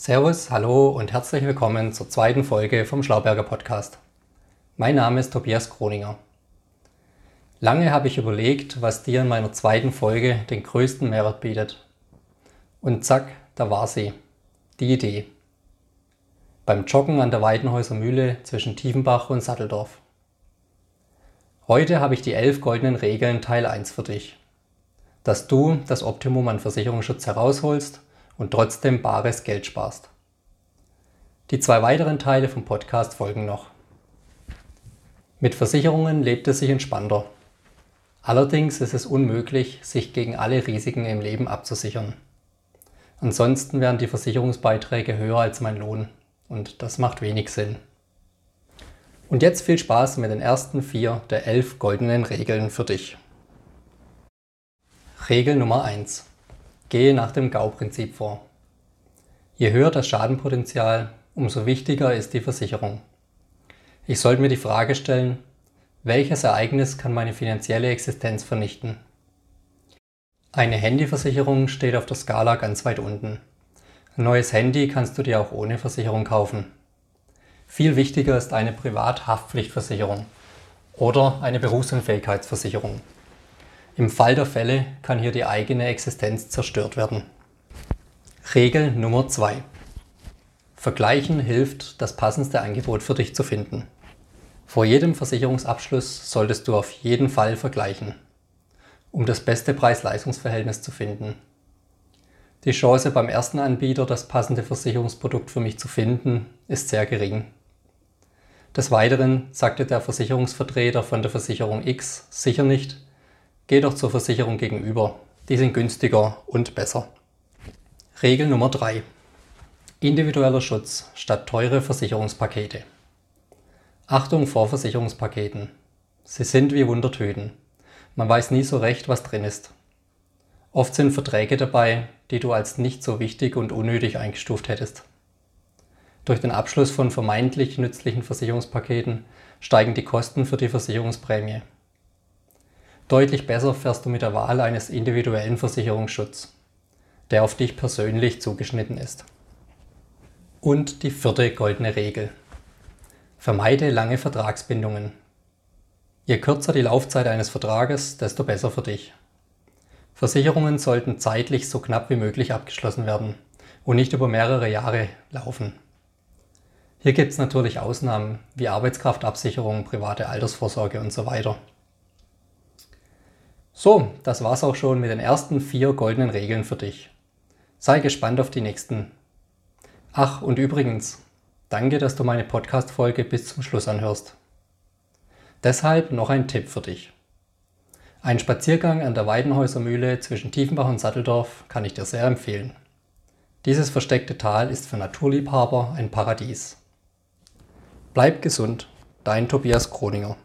Servus, hallo und herzlich willkommen zur zweiten Folge vom Schlauberger Podcast. Mein Name ist Tobias Kroninger. Lange habe ich überlegt, was dir in meiner zweiten Folge den größten Mehrwert bietet. Und zack, da war sie. Die Idee. Beim Joggen an der Weidenhäuser Mühle zwischen Tiefenbach und Satteldorf. Heute habe ich die elf goldenen Regeln Teil 1 für dich. Dass du das Optimum an Versicherungsschutz herausholst und trotzdem bares Geld sparst. Die zwei weiteren Teile vom Podcast folgen noch. Mit Versicherungen lebt es sich entspannter. Allerdings ist es unmöglich, sich gegen alle Risiken im Leben abzusichern. Ansonsten wären die Versicherungsbeiträge höher als mein Lohn und das macht wenig Sinn. Und jetzt viel Spaß mit den ersten vier der elf goldenen Regeln für dich. Regel Nummer 1. Gehe nach dem GAU-Prinzip vor. Je höher das Schadenpotenzial, umso wichtiger ist die Versicherung. Ich sollte mir die Frage stellen, welches Ereignis kann meine finanzielle Existenz vernichten? Eine Handyversicherung steht auf der Skala ganz weit unten. Ein neues Handy kannst du dir auch ohne Versicherung kaufen. Viel wichtiger ist eine Privathaftpflichtversicherung oder eine Berufsunfähigkeitsversicherung. Im Fall der Fälle kann hier die eigene Existenz zerstört werden. Regel Nummer 2. Vergleichen hilft, das passendste Angebot für dich zu finden. Vor jedem Versicherungsabschluss solltest du auf jeden Fall vergleichen, um das beste Preis-Leistungs-Verhältnis zu finden. Die Chance beim ersten Anbieter, das passende Versicherungsprodukt für mich zu finden, ist sehr gering. Des Weiteren sagte der Versicherungsvertreter von der Versicherung X sicher nicht, Geh doch zur Versicherung gegenüber. Die sind günstiger und besser. Regel Nummer 3. Individueller Schutz statt teure Versicherungspakete. Achtung vor Versicherungspaketen. Sie sind wie Wundertüten. Man weiß nie so recht, was drin ist. Oft sind Verträge dabei, die du als nicht so wichtig und unnötig eingestuft hättest. Durch den Abschluss von vermeintlich nützlichen Versicherungspaketen steigen die Kosten für die Versicherungsprämie. Deutlich besser fährst du mit der Wahl eines individuellen Versicherungsschutzes, der auf dich persönlich zugeschnitten ist. Und die vierte goldene Regel. Vermeide lange Vertragsbindungen. Je kürzer die Laufzeit eines Vertrages, desto besser für dich. Versicherungen sollten zeitlich so knapp wie möglich abgeschlossen werden und nicht über mehrere Jahre laufen. Hier gibt es natürlich Ausnahmen wie Arbeitskraftabsicherung, private Altersvorsorge und so weiter. So, das war's auch schon mit den ersten vier goldenen Regeln für dich. Sei gespannt auf die nächsten. Ach, und übrigens, danke, dass du meine Podcast-Folge bis zum Schluss anhörst. Deshalb noch ein Tipp für dich. Ein Spaziergang an der Weidenhäuser Mühle zwischen Tiefenbach und Satteldorf kann ich dir sehr empfehlen. Dieses versteckte Tal ist für Naturliebhaber ein Paradies. Bleib gesund, dein Tobias Kroninger.